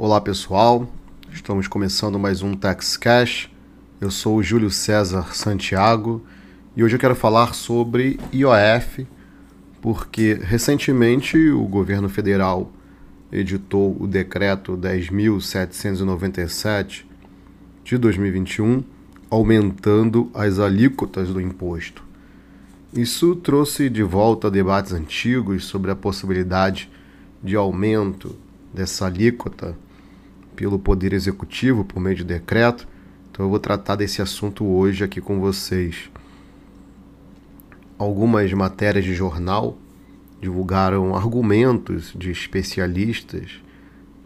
Olá pessoal, estamos começando mais um Tax Cash. Eu sou o Júlio César Santiago e hoje eu quero falar sobre IOF, porque recentemente o governo federal editou o decreto 10.797 de 2021, aumentando as alíquotas do imposto. Isso trouxe de volta debates antigos sobre a possibilidade de aumento dessa alíquota pelo Poder Executivo por meio de decreto. Então eu vou tratar desse assunto hoje aqui com vocês. Algumas matérias de jornal divulgaram argumentos de especialistas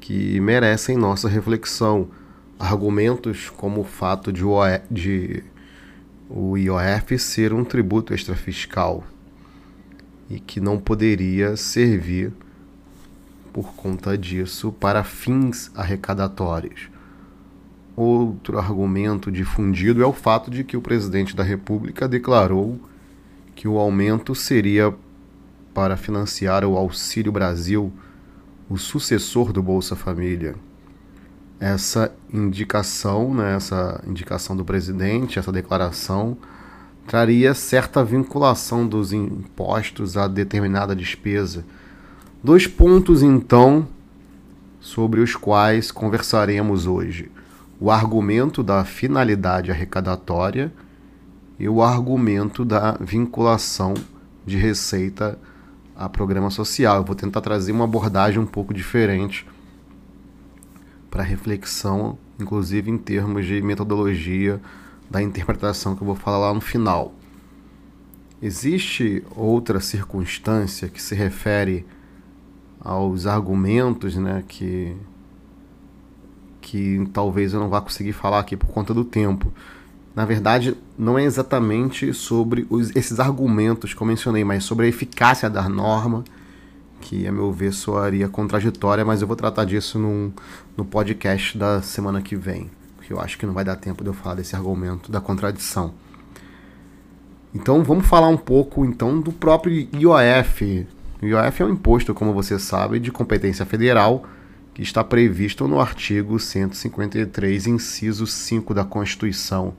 que merecem nossa reflexão. Argumentos como o fato de, de o IOF ser um tributo extrafiscal e que não poderia servir por conta disso para fins arrecadatórios. Outro argumento difundido é o fato de que o presidente da República declarou que o aumento seria para financiar o Auxílio Brasil, o sucessor do Bolsa Família. Essa indicação, né, essa indicação do presidente, essa declaração, traria certa vinculação dos impostos a determinada despesa Dois pontos, então, sobre os quais conversaremos hoje: o argumento da finalidade arrecadatória e o argumento da vinculação de receita a programa social. Eu vou tentar trazer uma abordagem um pouco diferente para reflexão, inclusive em termos de metodologia da interpretação que eu vou falar lá no final. Existe outra circunstância que se refere aos argumentos, né, que que talvez eu não vá conseguir falar aqui por conta do tempo. Na verdade, não é exatamente sobre os, esses argumentos que eu mencionei, mas sobre a eficácia da norma, que a meu ver soaria contraditória, mas eu vou tratar disso num, no podcast da semana que vem, porque eu acho que não vai dar tempo de eu falar desse argumento da contradição. Então vamos falar um pouco então do próprio IOF, o IOF é um imposto, como você sabe, de competência federal que está previsto no artigo 153, inciso 5 da Constituição.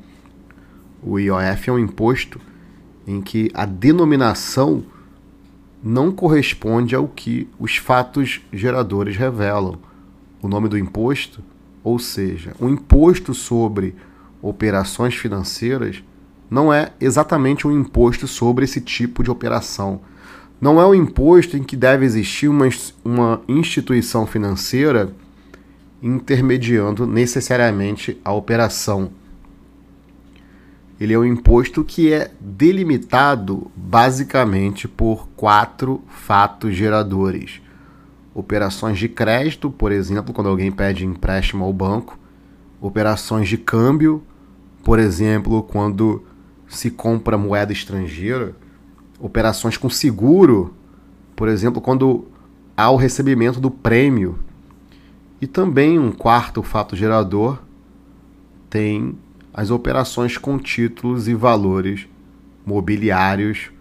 O IOF é um imposto em que a denominação não corresponde ao que os fatos geradores revelam. O nome do imposto, ou seja, o imposto sobre operações financeiras, não é exatamente um imposto sobre esse tipo de operação não é um imposto em que deve existir uma, uma instituição financeira intermediando necessariamente a operação. Ele é um imposto que é delimitado basicamente por quatro fatos geradores. Operações de crédito, por exemplo, quando alguém pede empréstimo ao banco. Operações de câmbio, por exemplo, quando se compra moeda estrangeira operações com seguro, por exemplo, quando há o recebimento do prêmio. E também um quarto fato gerador tem as operações com títulos e valores mobiliários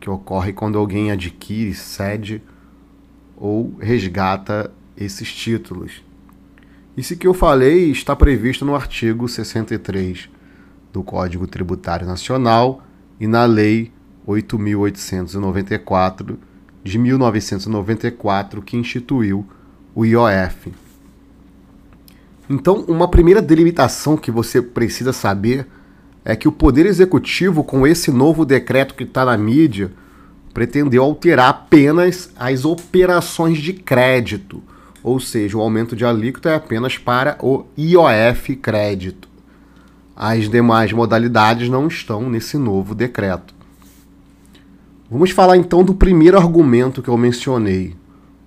que ocorre quando alguém adquire, cede ou resgata esses títulos. Isso que eu falei está previsto no artigo 63 do Código Tributário Nacional e na Lei 8.894 de 1994 que instituiu o IOF. Então, uma primeira delimitação que você precisa saber é que o Poder Executivo, com esse novo decreto que está na mídia, pretendeu alterar apenas as operações de crédito, ou seja, o aumento de alíquota é apenas para o IOF crédito. As demais modalidades não estão nesse novo decreto. Vamos falar então do primeiro argumento que eu mencionei,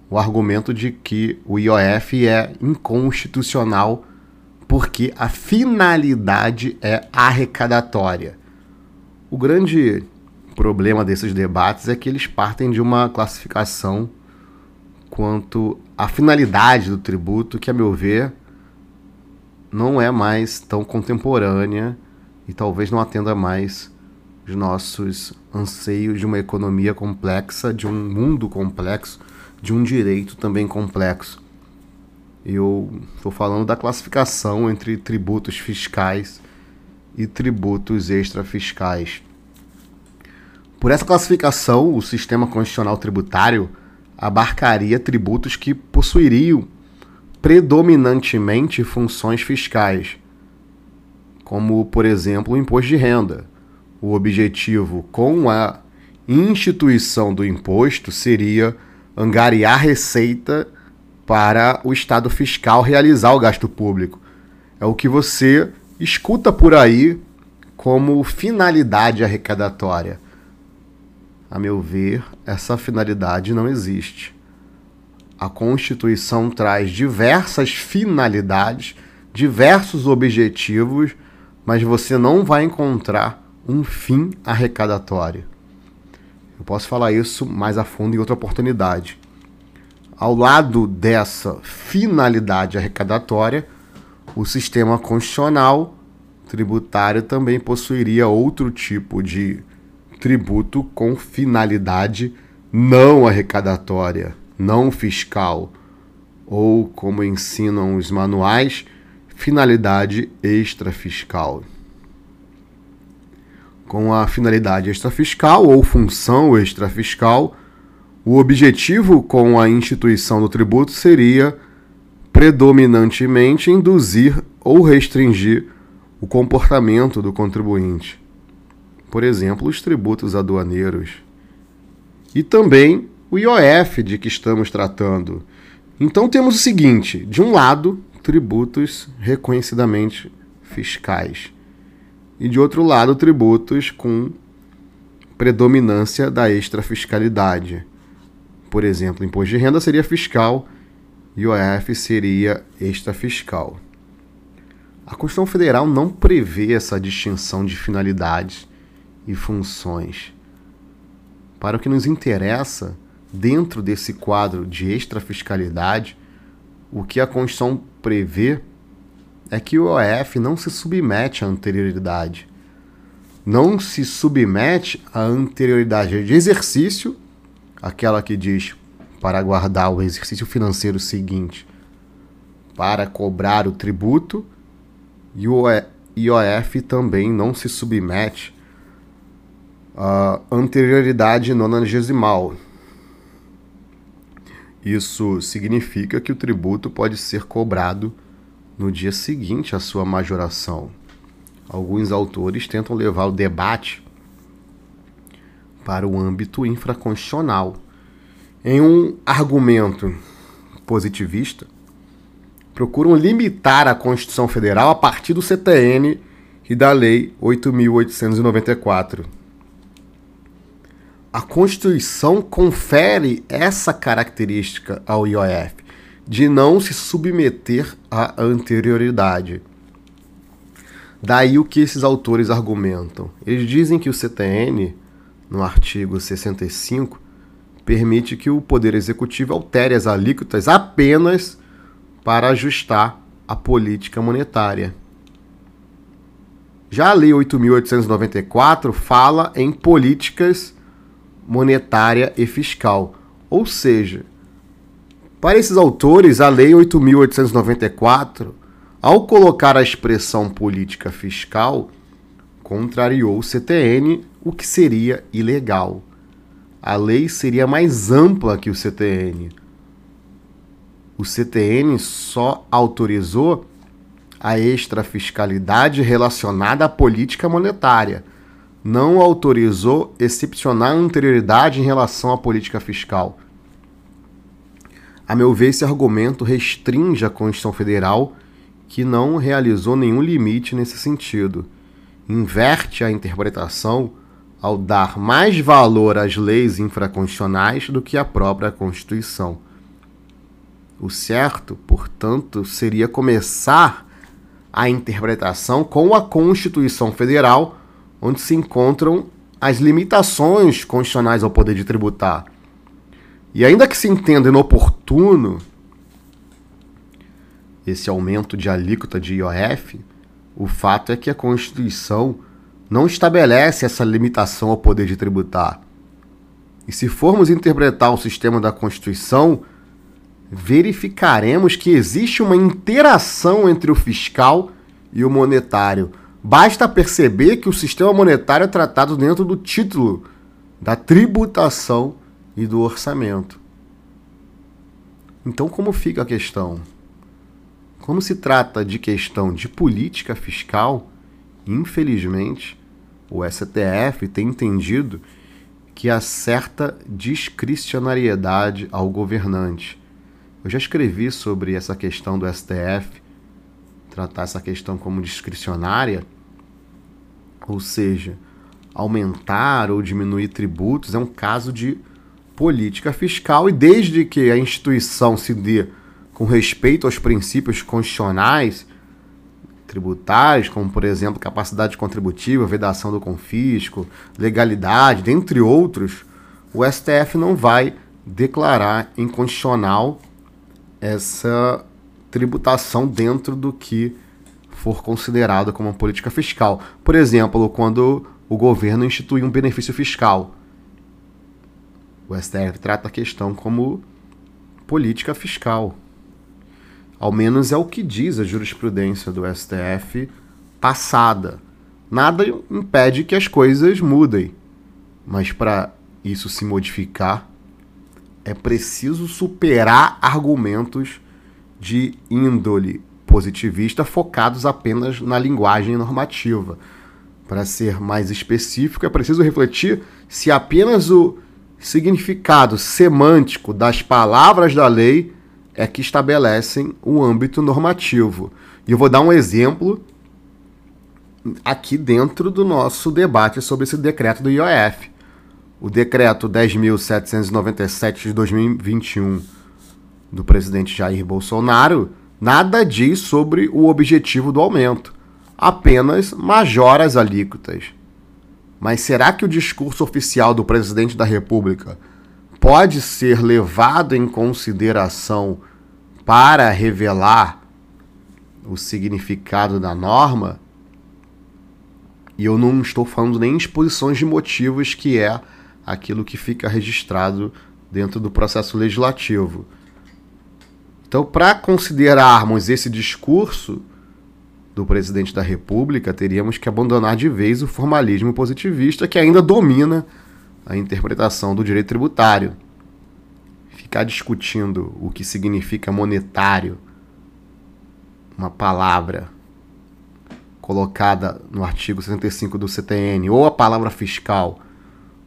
o argumento de que o IOF é inconstitucional porque a finalidade é arrecadatória. O grande problema desses debates é que eles partem de uma classificação quanto à finalidade do tributo, que, a meu ver, não é mais tão contemporânea e talvez não atenda mais os nossos anseios de uma economia complexa, de um mundo complexo, de um direito também complexo. Eu estou falando da classificação entre tributos fiscais e tributos extrafiscais. Por essa classificação, o sistema constitucional tributário abarcaria tributos que possuiriam predominantemente funções fiscais, como, por exemplo, o imposto de renda. O objetivo com a instituição do imposto seria angariar receita para o Estado fiscal realizar o gasto público. É o que você escuta por aí como finalidade arrecadatória. A meu ver, essa finalidade não existe. A Constituição traz diversas finalidades, diversos objetivos, mas você não vai encontrar um fim arrecadatório. Eu posso falar isso mais a fundo em outra oportunidade. Ao lado dessa finalidade arrecadatória, o sistema constitucional tributário também possuiria outro tipo de tributo com finalidade não arrecadatória, não fiscal, ou, como ensinam os manuais, finalidade extrafiscal. Com a finalidade extrafiscal ou função extrafiscal, o objetivo com a instituição do tributo seria predominantemente induzir ou restringir o comportamento do contribuinte. Por exemplo, os tributos aduaneiros. E também o IOF de que estamos tratando. Então temos o seguinte: de um lado, tributos reconhecidamente fiscais, e de outro lado, tributos com predominância da extrafiscalidade. Por exemplo, imposto de renda seria fiscal IOF seria extrafiscal. A Constituição Federal não prevê essa distinção de finalidades e funções. Para o que nos interessa, dentro desse quadro de extrafiscalidade, o que a Constituição prevê é que o IOF não se submete à anterioridade. Não se submete à anterioridade de exercício, aquela que diz para guardar o exercício financeiro seguinte para cobrar o tributo e o IOF também não se submete à anterioridade nonagesimal. Isso significa que o tributo pode ser cobrado no dia seguinte à sua majoração. Alguns autores tentam levar o debate para o âmbito infraconstitucional em um argumento positivista, procuram limitar a Constituição Federal a partir do CTN e da Lei 8.894. A Constituição confere essa característica ao IOF, de não se submeter à anterioridade. Daí o que esses autores argumentam. Eles dizem que o CTN, no artigo 65, permite que o Poder Executivo altere as alíquotas apenas para ajustar a política monetária. Já a Lei 8.894 fala em políticas monetária e fiscal. Ou seja, para esses autores, a Lei 8.894, ao colocar a expressão política fiscal, contrariou o CTN, o que seria ilegal a lei seria mais ampla que o CTN. O CTN só autorizou a extrafiscalidade relacionada à política monetária. Não autorizou excepcionar anterioridade em relação à política fiscal. A meu ver, esse argumento restringe a Constituição Federal, que não realizou nenhum limite nesse sentido. Inverte a interpretação ao dar mais valor às leis infraconstitucionais do que à própria Constituição. O certo, portanto, seria começar a interpretação com a Constituição Federal, onde se encontram as limitações constitucionais ao poder de tributar. E ainda que se entenda inoportuno esse aumento de alíquota de IOF, o fato é que a Constituição não estabelece essa limitação ao poder de tributar. E se formos interpretar o sistema da Constituição, verificaremos que existe uma interação entre o fiscal e o monetário. Basta perceber que o sistema monetário é tratado dentro do título da tributação e do orçamento. Então, como fica a questão? Como se trata de questão de política fiscal, infelizmente, o STF tem entendido que há certa discricionariedade ao governante. Eu já escrevi sobre essa questão do STF, tratar essa questão como discricionária, ou seja, aumentar ou diminuir tributos é um caso de política fiscal e desde que a instituição se dê com respeito aos princípios constitucionais tributários, como por exemplo capacidade contributiva, vedação do confisco, legalidade, dentre outros, o STF não vai declarar inconstitucional essa tributação dentro do que for considerado como política fiscal. Por exemplo, quando o governo institui um benefício fiscal. O STF trata a questão como política fiscal. Ao menos é o que diz a jurisprudência do STF passada. Nada impede que as coisas mudem, mas para isso se modificar, é preciso superar argumentos de índole positivista focados apenas na linguagem normativa. Para ser mais específico, é preciso refletir se apenas o significado semântico das palavras da lei é que estabelecem o âmbito normativo. E eu vou dar um exemplo aqui dentro do nosso debate sobre esse decreto do IOF. O decreto 10.797 de 2021 do presidente Jair Bolsonaro nada diz sobre o objetivo do aumento, apenas majora as alíquotas. Mas será que o discurso oficial do presidente da República pode ser levado em consideração para revelar o significado da norma, e eu não estou falando nem exposições de motivos, que é aquilo que fica registrado dentro do processo legislativo. Então, para considerarmos esse discurso do presidente da República, teríamos que abandonar de vez o formalismo positivista que ainda domina a interpretação do direito tributário. Ficar discutindo o que significa monetário, uma palavra colocada no artigo 65 do CTN, ou a palavra fiscal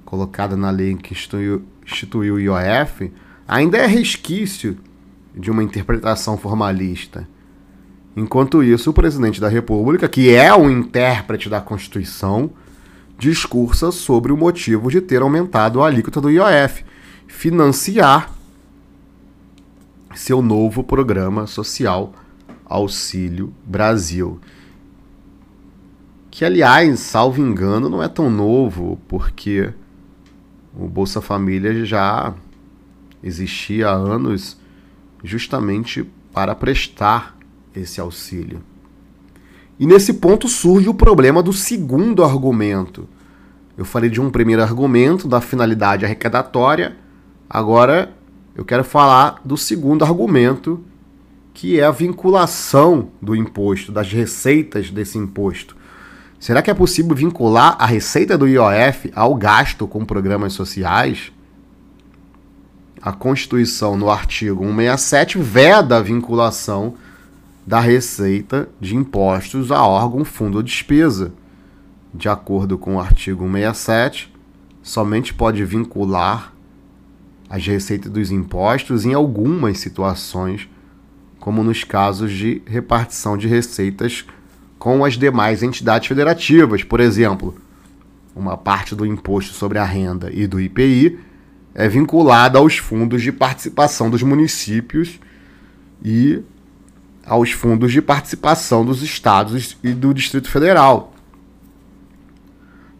colocada na lei que instituiu, o IOF, ainda é resquício de uma interpretação formalista. Enquanto isso, o presidente da República, que é o intérprete da Constituição, discursa sobre o motivo de ter aumentado a alíquota do IOF, financiar seu novo programa social Auxílio Brasil. Que, aliás, salvo engano, não é tão novo, porque o Bolsa Família já existia há anos justamente para prestar esse auxílio. E nesse ponto surge o problema do segundo argumento. Eu falei de um primeiro argumento, da finalidade arrecadatória, agora eu quero falar do segundo argumento, que é a vinculação do imposto, das receitas desse imposto. Será que é possível vincular a receita do IOF ao gasto com programas sociais? A Constituição, no artigo 167, veda a vinculação da receita de impostos a órgão fundo ou despesa. De acordo com o artigo 167, somente pode vincular as receitas dos impostos em algumas situações, como nos casos de repartição de receitas com as demais entidades federativas. Por exemplo, uma parte do imposto sobre a renda e do IPI é vinculada aos fundos de participação dos municípios e aos fundos de participação dos estados e do Distrito Federal.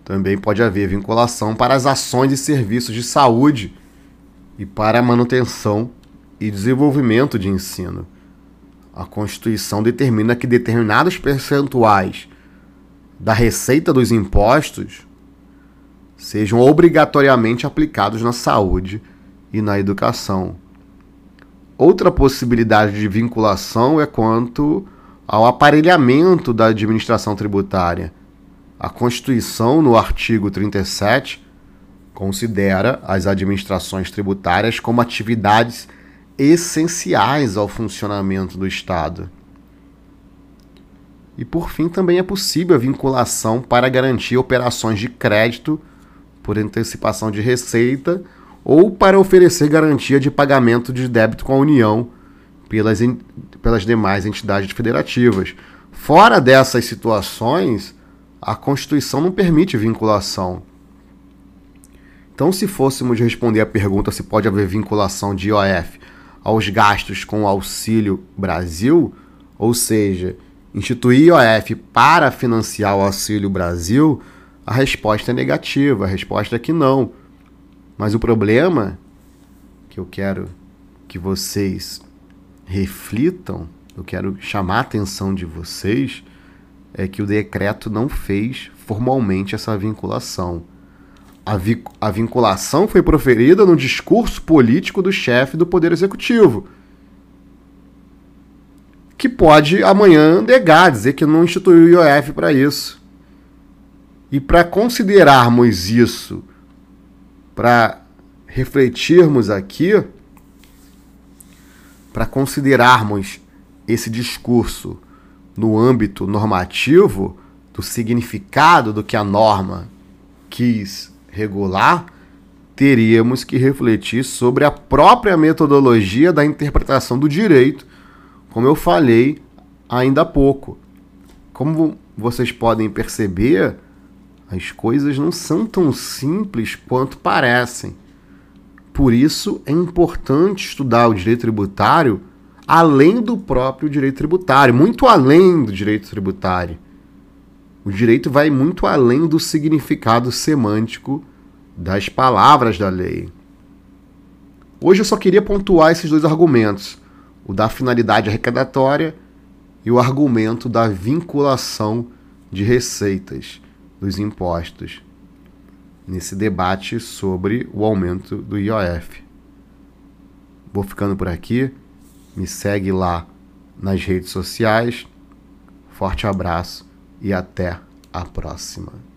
Também pode haver vinculação para as ações e serviços de saúde e para a manutenção e desenvolvimento de ensino. A Constituição determina que determinados percentuais da receita dos impostos sejam obrigatoriamente aplicados na saúde e na educação outra possibilidade de vinculação é quanto ao aparelhamento da administração tributária. A Constituição, no artigo 37, considera as administrações tributárias como atividades essenciais ao funcionamento do Estado. E por fim, também é possível a vinculação para garantir operações de crédito por antecipação de receita ou para oferecer garantia de pagamento de débito com a União pelas, pelas demais entidades federativas. Fora dessas situações, a Constituição não permite vinculação. Então, se fôssemos responder a pergunta se pode haver vinculação de IOF aos gastos com o Auxílio Brasil, ou seja, instituir IOF para financiar o Auxílio Brasil, a resposta é negativa, a resposta é que não. Mas o problema que eu quero que vocês reflitam, eu quero chamar a atenção de vocês, é que o decreto não fez formalmente essa vinculação. A, vi a vinculação foi proferida no discurso político do chefe do Poder Executivo que pode amanhã negar, dizer que não instituiu o IOF para isso. E para considerarmos isso, para refletirmos aqui, para considerarmos esse discurso no âmbito normativo, do significado do que a norma quis regular, teríamos que refletir sobre a própria metodologia da interpretação do direito como eu falei ainda há pouco. Como vocês podem perceber, as coisas não são tão simples quanto parecem. Por isso é importante estudar o direito tributário além do próprio direito tributário, muito além do direito tributário. O direito vai muito além do significado semântico das palavras da lei. Hoje eu só queria pontuar esses dois argumentos o da finalidade arrecadatória e o argumento da vinculação de receitas dos impostos nesse debate sobre o aumento do IOF. Vou ficando por aqui. Me segue lá nas redes sociais. Forte abraço e até a próxima.